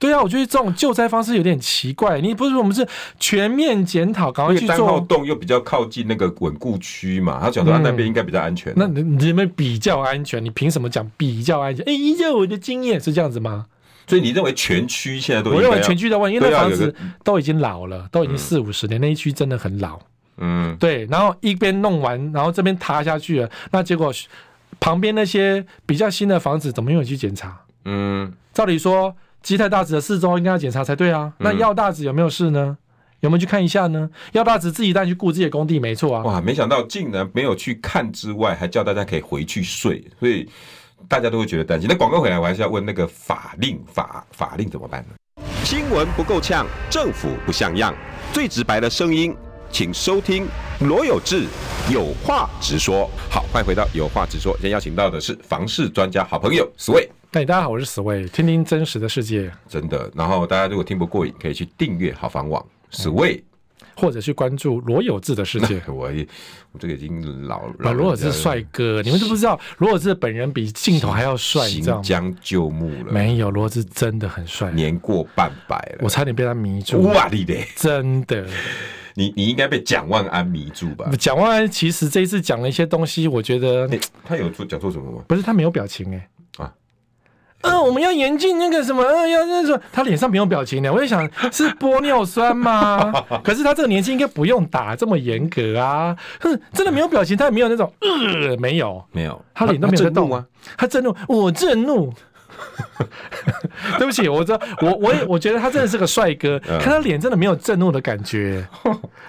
对啊，我觉得这种救灾方式有点奇怪。你不是说我们是全面检讨，赶快去做。单号洞又比较靠近那个稳固区嘛，他讲说他那边应该比较安全。那你你们比较安全？你凭什么讲比较安全？哎，依照我的经验是这样子吗？所以你认为全区现在都？我认为全区的问题，因为那房子都已经老了，都已经四五十年，那一区真的很老。嗯，对。然后一边弄完，然后这边塌下去了，那结果旁边那些比较新的房子怎么没有去检查？嗯，照理说基泰大子的四周应该要检查才对啊。那耀大子有没有事呢？有没有去看一下呢？要大子自己带去顾自己的工地，没错啊。哇，没想到竟然没有去看之外，还叫大家可以回去睡，所以大家都会觉得担心。那广告回来，我还是要问那个法令法法令怎么办呢？新闻不够呛，政府不像样，最直白的声音，请收听罗有志有话直说。好，欢迎回到有话直说。今天邀请到的是房事专家好朋友 Sway。哎，大家好，我是 Sway，听听真实的世界。真的，然后大家如果听不过瘾，可以去订阅好房网。Sway，或者去关注罗有志的世界。[laughs] 我我这个已经老了。罗有志帅哥，你们都不知道，罗有志本人比镜头还要帅，你知道吗？将就木了。没有，罗有志真的很帅，年过半百了，我差点被他迷住。哇你嘞，真的，[laughs] 你你应该被蒋万安迷住吧？蒋万安其实这一次讲了一些东西，我觉得他有做讲错什么吗？不是，他没有表情哎。嗯、呃，我们要严禁那个什么，嗯、呃，要那什么，他脸上没有表情的，我就想是玻尿酸吗？[laughs] 可是他这个年纪应该不用打这么严格啊。哼，真的没有表情，他也没有那种，呃，没有，没有，他脸都没有动啊。他震怒，我震怒。[laughs] 对不起，我这我我也我觉得他真的是个帅哥，看他脸真的没有震怒的感觉。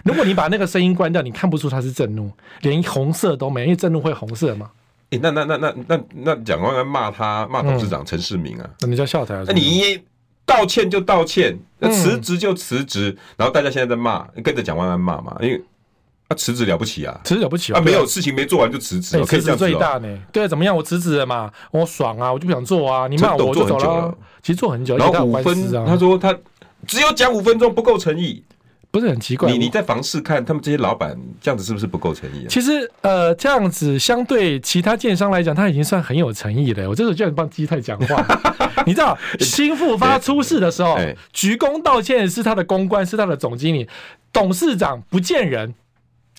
如果你把那个声音关掉，你看不出他是震怒，连红色都没，因为震怒会红色嘛。哎、欸，那那那那那那蒋万安骂他骂董事长陈世明啊？那你叫笑台？那你道歉就道歉，那辞职就辞职，然后大家现在在骂，跟着蒋万安骂嘛？因为啊辞职了不起啊，辞职了不起啊，没有事情没做完就辞职，辞职最大呢？对啊，怎么样？我辞职了嘛，我爽啊，我就不想做啊，你骂我就走了。其实做很久，然后五分，他说他只有讲五分钟不够诚意。不是很奇怪，你你在房市看他们这些老板这样子是不是不够诚意啊？其实呃，这样子相对其他建商来讲，他已经算很有诚意了。我这时候就想帮基泰讲话，[laughs] 你知道新复发出事的时候，鞠躬道歉是他的公关，是他的总经理，董事长不见人。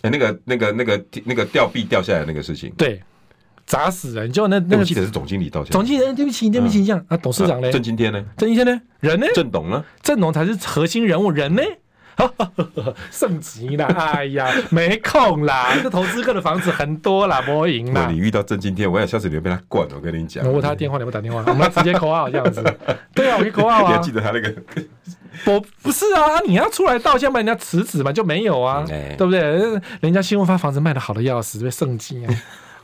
哎，那个那个那个那个吊臂掉下来那个事情，对，砸死人。就那那个我记得是总经理道歉，总经理对不起对不起这样啊，董事长呢？郑今天呢？郑今天呢？人呢？郑董呢？郑董才是核心人物，人呢？[laughs] 升级啦，哎呀，没空啦！这投资客的房子很多啦，[laughs] 不会赢啦。你遇到郑今天，我想下次你会被他灌。我跟你讲，我问他电话，你会打电话，我们直接扣号这样子。[laughs] 对啊，我可以扣号啊。你还记得他那个？我不是啊，你要出来道歉，把人家辞职嘛，就没有啊，对不对？人家新闻发房子卖的好的要死，被升级啊。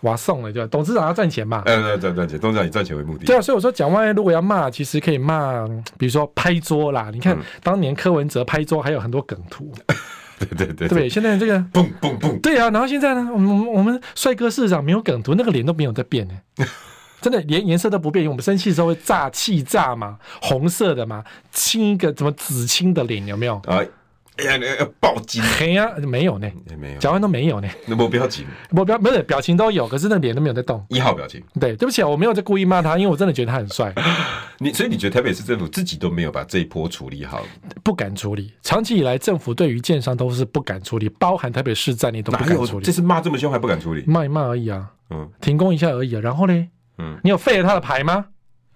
我要送了，对吧？董事长要赚钱嘛？嗯，赚赚钱，董事长以赚钱为目的。对啊，所以我说，蒋万安如果要骂，其实可以骂，比如说拍桌啦。你看、嗯、当年柯文哲拍桌，还有很多梗图。[laughs] 对对对，对，对，现在这个蹦蹦蹦。对啊，然后现在呢，我们我们帅哥市长没有梗图，那个脸都没有在变呢，[laughs] 真的连颜色都不变。我们生气的时候会炸气炸嘛，红色的嘛，青一个怎么紫青的脸有没有？哎哎呀，要报警！嘿呀，没有呢，没有，脚腕都没有呢。那我表情，我表不是表情都有，可是那脸都没有在动。一号表情，对，对不起啊，我没有在故意骂他，因为我真的觉得他很帅。你所以你觉得台北市政府自己都没有把这一波处理好？不敢处理。长期以来，政府对于建商都是不敢处理，包含台北市在内都不敢处理。这次骂这么凶还不敢处理？骂一骂而已啊，嗯，停工一下而已啊。然后呢，嗯，你有废了他的牌吗？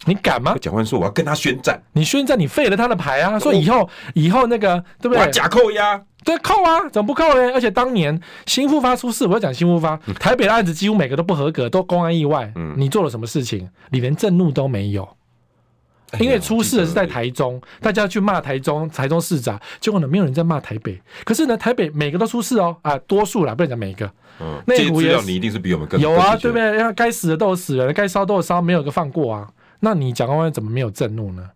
你敢吗？蒋万说：“我要跟他宣战。”你宣战，你废了他的牌啊！说以后以后那个对不对？假扣押，对，扣啊，怎么不扣呢？而且当年新富发出事，我要讲新富发，台北的案子几乎每个都不合格，都公安意外。嗯，你做了什么事情？你连震怒都没有，因为出事的是在台中，大家去骂台中台中市长，结果呢，没有人在骂台北。可是呢，台北每个都出事哦，啊，多数啦，不能讲每个。嗯，内湖也，你一定是比我们更有啊，对不对？要该死的都有死人，该烧都有烧，没有一个放过啊。那你蒋万安怎么没有震怒呢？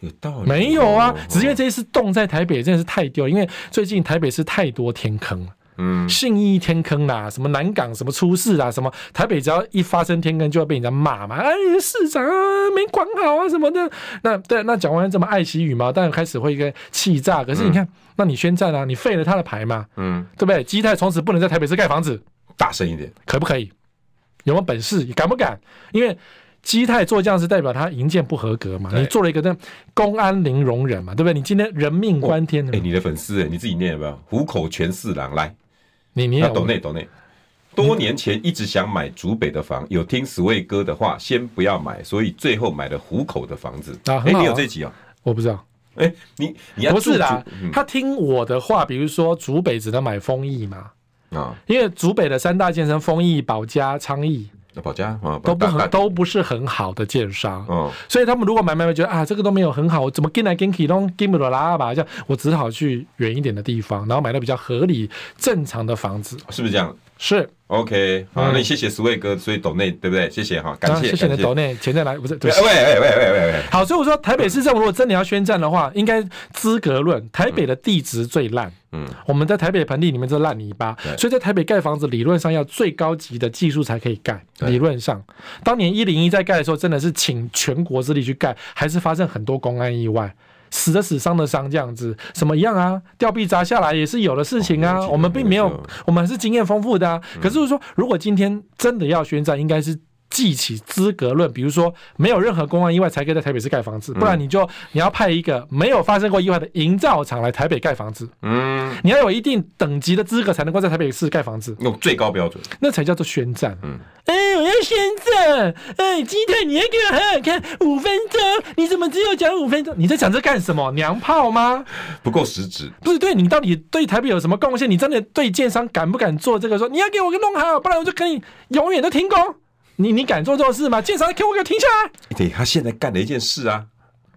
有道理，没有啊，只是因为这一次冻在台北真的是太丢，因为最近台北市太多天坑，嗯，信义天坑啦，什么南港什么出事啦，什么台北只要一发生天坑就要被人家骂嘛，哎，市长啊没管好啊什么的。那对，那蒋万安这么爱惜羽毛，当然开始会一个气炸。可是你看，嗯、那你宣战啊，你废了他的牌嘛，嗯，对不对？基泰从此不能在台北市盖房子，大声一点，可不可以？有没有本事？敢不敢？因为。基泰做这样是代表他营建不合格嘛？你做了一个那公安零容忍嘛，对不对？你今天人命关天的。哎，你的粉丝哎，你自己念有没有？虎口全四郎来，你你懂内懂内。多年前一直想买竹北的房，有听 Sway 哥的话，先不要买，所以最后买了虎口的房子。啊，哎，你有这集啊？我不知道。哎，你你要不是啦，他听我的话，比如说竹北只能买丰益嘛，啊，因为竹北的三大建商丰益、保家、昌邑。保家啊，都不很都不是很好的建商，哦，所以他们如果买买买觉得啊，这个都没有很好，我怎么跟来跟去都跟不了啦吧？这样我只好去远一点的地方，然后买到比较合理正常的房子，是不是这样？是。OK，好，那你谢谢 Sway 哥，所以抖内对不对？谢谢哈，感谢，谢谢你的抖内，钱再来不是？对，喂喂喂喂喂喂，好，所以我说台北市政府如果真的要宣战的话，应该资格论，台北的地质最烂，嗯，我们在台北盆地里面是烂泥巴，所以在台北盖房子理论上要最高级的技术才可以盖，理论上，当年一零一在盖的时候真的是请全国之力去盖，还是发生很多公安意外。死的死，伤的伤，这样子什么一样啊？吊臂砸下来也是有的事情啊。我们并没有，我们还是经验丰富的啊。可是说，如果今天真的要宣战，应该是。记起资格论，比如说没有任何公安意外才可以在台北市盖房子，不然你就你要派一个没有发生过意外的营造厂来台北盖房子。嗯，你要有一定等级的资格才能够在台北市盖房子，用最高标准，那才叫做宣战。嗯，哎，我要宣战，哎，鸡腿你要给我好好看五分钟，你怎么只有讲五分钟？你在讲这干什么？娘炮吗？不够实质。不是，对你到底对台北有什么贡献？你真的对建商敢不敢做这个？说你要给我给弄好，不然我就可以永远都停工。你你敢做这种事吗？建商给我给我停下来！对，他现在干了一件事啊，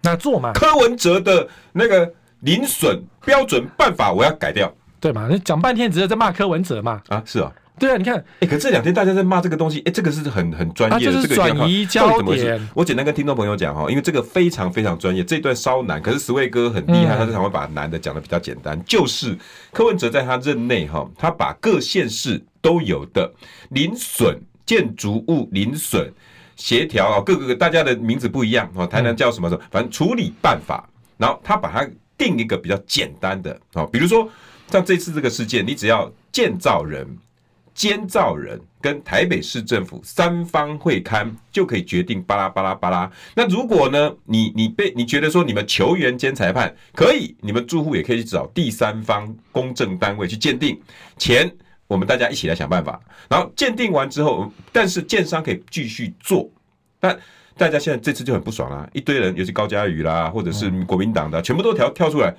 那做嘛？柯文哲的那个零损标准办法，我要改掉，对嘛？你讲半天只是在骂柯文哲嘛？啊，是啊，对啊，你看，哎，可这两天大家在骂这个东西，哎，这个是很很专业的，这个转移焦点。我简单跟听众朋友讲哈，因为这个非常非常专业，这段稍难，可是 Sway 哥很厉害，他经常会把难的讲的比较简单。就是柯文哲在他任内哈，他把各县市都有的零损。建筑物零损协调啊，各个大家的名字不一样啊，台南叫什么什么，反正处理办法，然后他把它定一个比较简单的啊，比如说像这次这个事件，你只要建造人、监造人跟台北市政府三方会勘就可以决定巴拉巴拉巴拉。那如果呢，你你被你觉得说你们球员兼裁判可以，你们住户也可以去找第三方公证单位去鉴定钱。我们大家一起来想办法，然后鉴定完之后，但是建商可以继续做。但大家现在这次就很不爽啊，一堆人，尤其高嘉瑜啦，或者是国民党的，全部都跳跳出来，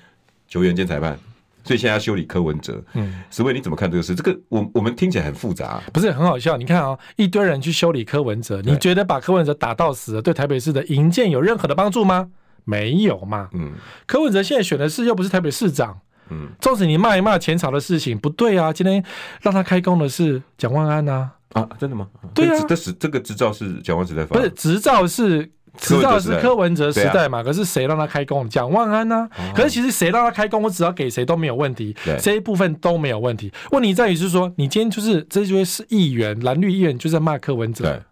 球员兼裁判，所以现在要修理柯文哲。嗯，Sway 你怎么看这个事？这个我我们听起来很复杂，不是很好笑？你看啊、哦，一堆人去修理柯文哲，你觉得把柯文哲打到死了，对台北市的营建有任何的帮助吗？没有嘛。嗯，柯文哲现在选的是又不是台北市长。嗯，纵使你骂一骂前朝的事情不对啊，今天让他开工的是蒋万安呐啊，真的吗？对啊，这是这个执照是蒋万时代发，不是执照是执照是柯文哲时代嘛？可是谁让他开工？蒋万安呢？可是其实谁让他开工，我只要给谁都没有问题，这一部分都没有问题。问题在于是说，你今天就是这就是议员蓝绿议员就在骂柯文哲。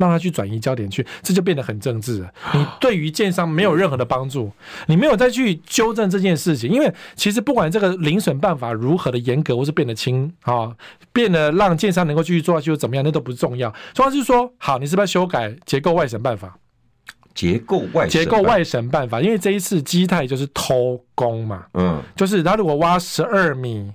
让他去转移焦点去，这就变得很政治了。你对于建商没有任何的帮助，你没有再去纠正这件事情，因为其实不管这个零损办法如何的严格，或是变得轻啊，变得让建商能够继续做下去，怎么样，那都不重要。重要是说，好，你是不是要修改结构外审办法？结构外结构外审办法，因为这一次基泰就是偷工嘛，嗯，就是他如果挖十二米。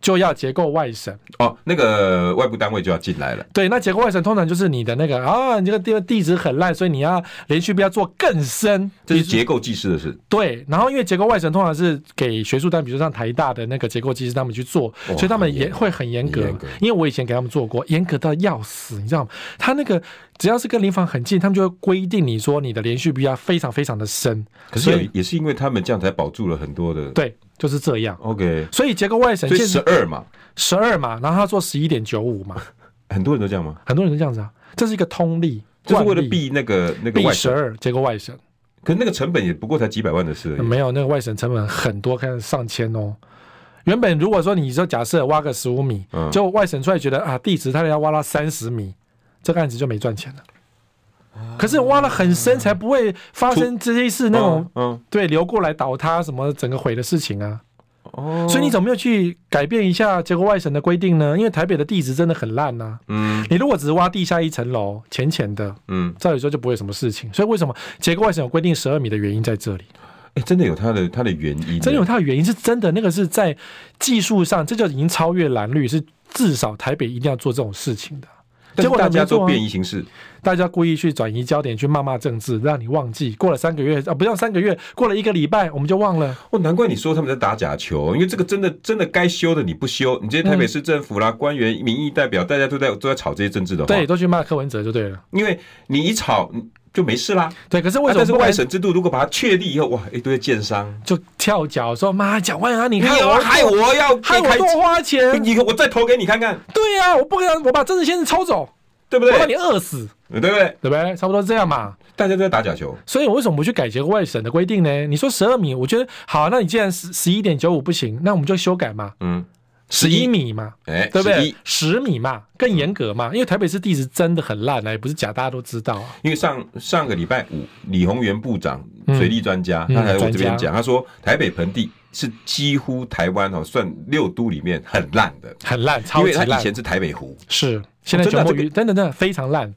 就要结构外审哦，那个外部单位就要进来了。对，那结构外审通常就是你的那个啊，你这个地方地址很烂，所以你要连续不要做更深，这是结构技师的事。对，然后因为结构外审通常是给学术单位，比如说像台大的那个结构技师他们去做，哦、所以他们也会很严格。格因为我以前给他们做过，严格到要死，你知道吗？他那个只要是跟临房很近，他们就会规定你说你的连续 B 要非常非常的深。可是也也是因为他们这样才保住了很多的。对。就是这样，OK。所以结构外省现在十二嘛，十二嘛，然后他做十一点九五嘛，很多人都这样吗？很多人都这样子啊，这是一个通例，就是为了避那个那个外审。十二结构外省，可是那个成本也不过才几百万的事，没有那个外省成本很多，看上千哦。原本如果说你说假设挖个十五米，就外省出来觉得啊地质他要挖到三十米，这个案子就没赚钱了。可是挖了很深，才不会发生这些事那种，嗯，对，流过来倒塌什么整个毁的事情啊。哦，所以你怎么没有去改变一下结构外省的规定呢？因为台北的地质真的很烂呐。嗯，你如果只是挖地下一层楼，浅浅的，嗯，照理说就不会有什么事情。所以为什么结构外省有规定十二米的原因在这里？哎，真的有它的它的原因，真的有它的原因，是真的。那个是在技术上，这就已经超越蓝绿，是至少台北一定要做这种事情的。结果大家都变异形式，大家故意去转移焦点，去骂骂政治，让你忘记。过了三个月啊，不要三个月，过了一个礼拜，我们就忘了。哦，难怪你说他们在打假球，因为这个真的真的该修的你不修，你这些台北市政府啦、嗯、官员、民意代表，大家都在都在吵这些政治的话，对，都去骂柯文哲就对了。因为你一吵就没事啦。对，可是为什么、啊？但是外省制度如果把它确立以后，哇，一堆建商就跳脚说：“妈，蒋万安，你看我害我要害我多花钱，你我再投给你看看。”对呀、啊，我不可能，我把政治先生抽走。对不对？我把你饿死，对不对？对不对？差不多这样嘛。大家都在打假球，所以我为什么不去改结合外省的规定呢？你说十二米，我觉得好。那你既然十十一点九五不行，那我们就修改嘛。嗯，十一米嘛，哎，对不对？十米嘛，更严格嘛。因为台北市地质真的很烂啊，也不是假，大家都知道啊。因为上上个礼拜五，李鸿源部长水利专家，他来我这边讲，他说台北盆地是几乎台湾哦算六都里面很烂的，很烂，超级烂。因为它以前是台北湖，是。现在全部鱼，等等等，非常烂。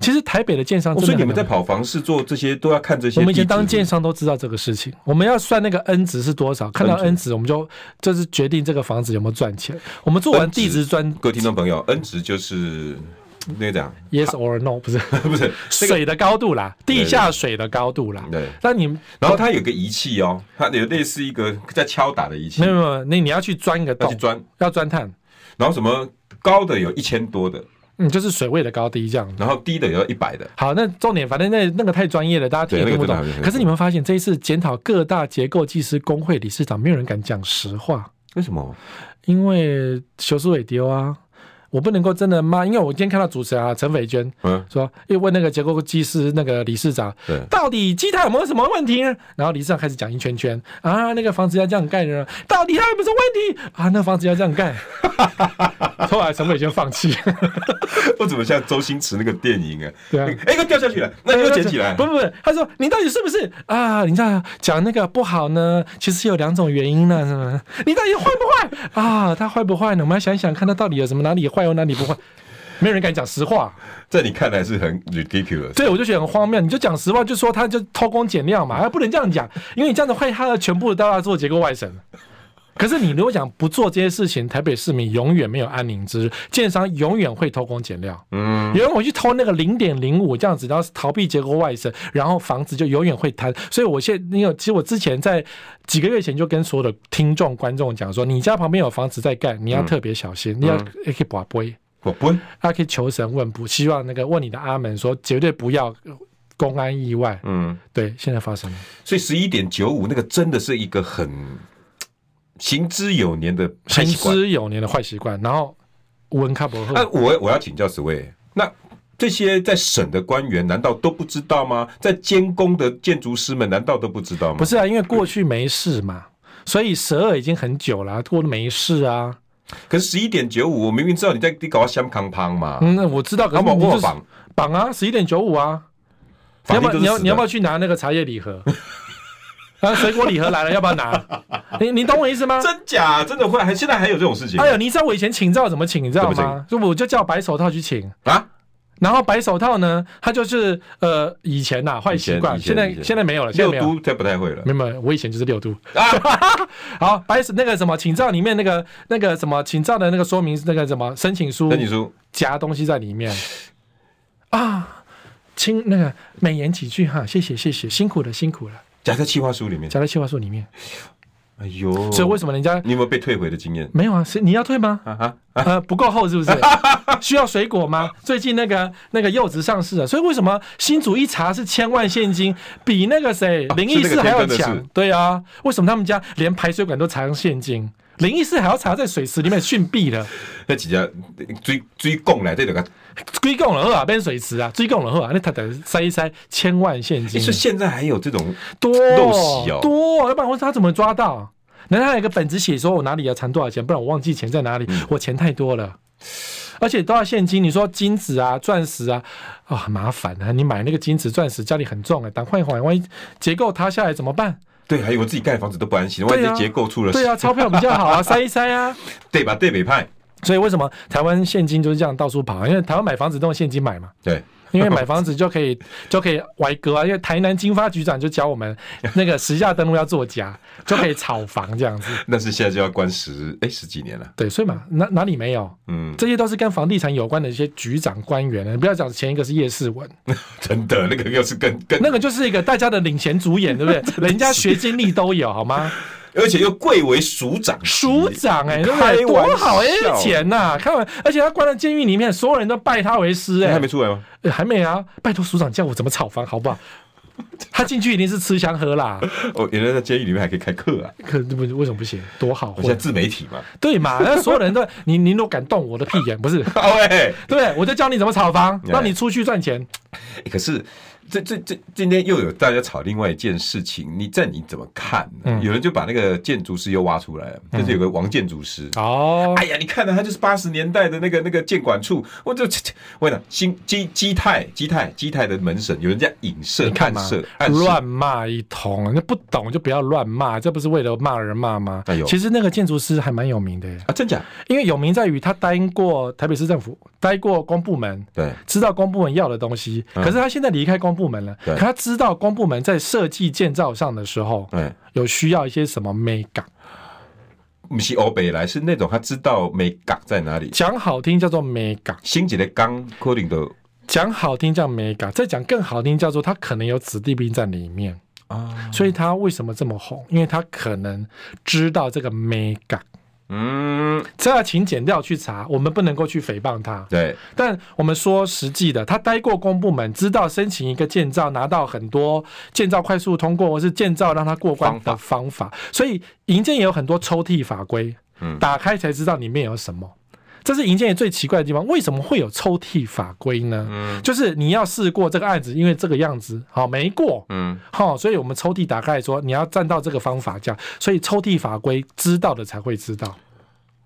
其实台北的建商，所以你们在跑房市做这些都要看这些。我们以前当建商都知道这个事情，我们要算那个 N 值是多少，看到 N 值我们就就是决定这个房子有没有赚钱。我们做完地质专，各位听众朋友，N 值就是那个讲 Yes or No，不是 [laughs] 不是水的高度啦，地下水的高度啦。对，那你然后它有个仪器哦，它有类似一个在敲打的仪器。没有没有，那你要去钻一个洞，要去钻，要钻探。然后什么高的有一千多的。嗯，就是水位的高低这样，然后低的有一百的。好，那重点，反正那那个太专业了，大家听也听不懂。那个、可是你们发现这一次检讨各大结构技师工会理事长，没有人敢讲实话。为什么？因为修斯尾丢啊。我不能够真的骂，因为我今天看到主持人啊陈斐娟，嗯，说又问那个结构技师那个理事长，对，到底基台有没有什么问题呢？然后理事长开始讲一圈圈啊，那个房子要这样盖呢，到底它有没有什么问题啊？那房子要这样盖，[laughs] 后来陈斐娟放弃，[laughs] 我怎么像周星驰那个电影啊？对啊，哎，又掉下去了，那又捡起来？不不不，他说你到底是不是啊？你知道讲那个不好呢，其实有两种原因呢，是吗？你到底坏不坏啊？他坏不坏呢？我们要想一想，看他到底有什么哪里坏。坏哦，哪里不会，没有人敢讲实话，在你看来是很 ridiculous。对，我就觉得很荒谬。你就讲实话，就说他就偷工减料嘛，不能这样讲，因为你这样子会他的全部都要做结构外审。可是你如果讲不做这些事情，台北市民永远没有安宁之日，建商永远会偷工减料。嗯，有人我去偷那个零点零五这样子，然后逃避结构外省，然后房子就永远会瘫。所以我现在，因为其实我之前在几个月前就跟所有的听众观众讲说，你家旁边有房子在盖，你要特别小心，嗯、你要可以拔杯，拔杯，他可以求神问卜，希望那个问你的阿门说绝对不要公安意外。嗯，对，现在发生了，所以十一点九五那个真的是一个很。行之有年的行之有年的坏习惯，然后文卡伯赫。那我我要请教十位，那这些在省的官员难道都不知道吗？在监工的建筑师们难道都不知道吗？不是啊，因为过去没事嘛，所以十二已经很久了，过了没事啊。可是十一点九五，我明明知道你在你搞香康胖嘛。嗯，那我知道，可是你就是绑绑啊，十一点九五啊。你要不要你要你要不要去拿那个茶叶礼盒？啊，水果礼盒来了，要不要拿？你你懂我意思吗？真假真的会还现在还有这种事情？哎呦，你知道我以前请照怎么请，你知道吗？就我就叫白手套去请啊，然后白手套呢，他就是呃以前呐坏习惯，现在现在没有了，六都他不太会了。没有没有，我以前就是六都啊。好，白手那个什么请照里面那个那个什么请照的那个说明那个什么申请书，申请书夹东西在里面啊，亲那个美言几句哈，谢谢谢谢，辛苦了辛苦了。夹在企划书里面，夹在企划书里面。哎呦，所以为什么人家你有没有被退回的经验？没有啊，是你要退吗？啊啊，呃，不够厚是不是？[laughs] 需要水果吗？最近那个那个柚子上市了，所以为什么新主一查是千万现金，比那个谁林义士还要强？对啊，为什么他们家连排水管都藏现金？林义士还要藏在水池里面逊毙了？那几家追追供来这个。追供了后啊，变水池啊，追供了后啊，那他等塞一塞千万现金。是现在还有这种多陋习哦，多，要不然他怎么抓到？难道他有一个本子写说我哪里要藏多少钱？不然我忘记钱在哪里，嗯、我钱太多了，而且都要现金。你说金子啊、钻石啊，啊、麻烦啊！你买那个金子、钻石家里很重哎，等换一换，万一结构塌下来怎么办？对，还有我自己盖房子都不安心，万一结构出了对、啊，对啊，钞票比较好啊，[laughs] 塞一塞啊，对吧？对北派。所以为什么台湾现金就是这样到处跑？因为台湾买房子都用现金买嘛。对，因为买房子就可以就可以歪哥啊，因为台南经发局长就教我们那个时下登录要作假，就可以炒房这样子。那是现在就要关十哎十几年了。对，所以嘛，哪哪里没有？嗯，这些都是跟房地产有关的一些局长官员。你不要讲前一个是叶世文，[laughs] 真的那个又是跟跟那个就是一个大家的领衔主演，对不对？[laughs] 人家学经历都有，好吗？而且又贵为署长，署长哎，对不对？多好哎，钱呐！看完，而且他关在监狱里面，所有人都拜他为师哎。还没出来吗？还没啊！拜托署长教我怎么炒房，好不好？[laughs] 他进去一定是吃香喝辣。哦，原来在监狱里面还可以开课啊？可不为什么不行？多好！我现在自媒体嘛，对嘛？那所有人都 [laughs] 你，你都敢动我的屁眼？不是？[laughs] 对不对？我就教你怎么炒房，让你出去赚钱。可是。这这这今天又有大家吵另外一件事情，你这你怎么看呢？嗯、有人就把那个建筑师又挖出来了，嗯、就是有个王建筑师。哦，哎呀，你看呢，他就是八十年代的那个那个建管处，我就我讲新基基泰基泰基泰的门神，有人家影射看射乱骂一通，那不懂就不要乱骂，这不是为了骂人骂吗？哎呦，其实那个建筑师还蛮有名的啊，真假？因为有名在于他待过台北市政府，待过公部门，对，知道公部门要的东西，嗯、可是他现在离开公部门了，可他知道公部门在设计建造上的时候，对有需要一些什么美感。不是欧北来，是那种他知道美感在哪里。讲好听叫做美感，新几的钢可能都讲好听叫美感，再讲更好听叫做他可能有子弟兵在里面啊，所以他为什么这么红？因为他可能知道这个美感。嗯，这要请检调去查，我们不能够去诽谤他。对，但我们说实际的，他待过公部门，知道申请一个建造拿到很多建造快速通过，或是建造让他过关的方法。所以营建也有很多抽屉法规，嗯，打开才知道里面有什么。这是营建最奇怪的地方，为什么会有抽屉法规呢？嗯，就是你要试过这个案子，因为这个样子好没过，嗯，好，所以我们抽屉打开来说，你要站到这个方法价，所以抽屉法规知道的才会知道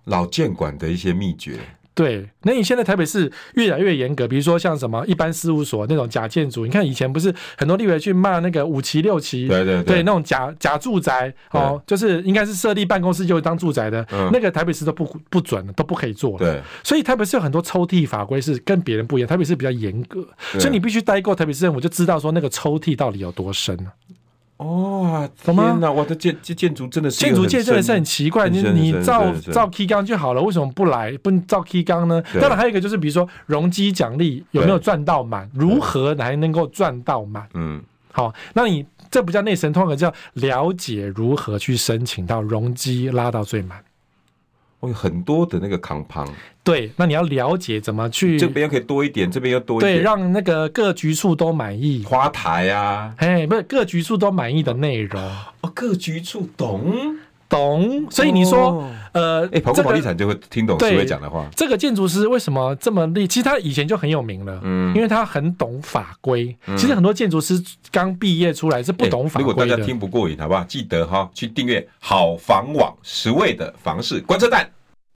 老监管的一些秘诀。对，那你现在台北市越来越严格，比如说像什么一般事务所那种假建筑，你看以前不是很多立委去骂那个五期六期，对对对，对那种假假住宅哦，就是应该是设立办公室就会当住宅的，嗯、那个台北市都不不准都不可以做。对，所以台北市有很多抽屉法规是跟别人不一样，台北市比较严格，所以你必须待过台北市政府就知道说那个抽屉到底有多深。哦，天哪！我的建建建筑真的是建筑界真的是很奇怪，你你造造 K 钢就好了，为什么不来不造 K 钢呢？当然还有一个就是，比如说容积奖励有没有赚到满，如何才能够赚到满？嗯，好，那你这不叫内神通，而叫了解如何去申请到容积拉到最满。会有很多的那个扛棒，对，那你要了解怎么去，这边可以多一点，这边又多一点，对，让那个各局处都满意。花台啊，哎，不是各局处都满意的内容哦，各局处懂。懂，所以你说，哦、呃，哎、欸，跑过房地产就会听懂师威讲的话。这个建筑师为什么这么厉？其实他以前就很有名了，嗯，因为他很懂法规。嗯、其实很多建筑师刚毕业出来是不懂法规、欸。如果大家听不过瘾，好不好？记得哈，去订阅好房网，十位的房事观测站。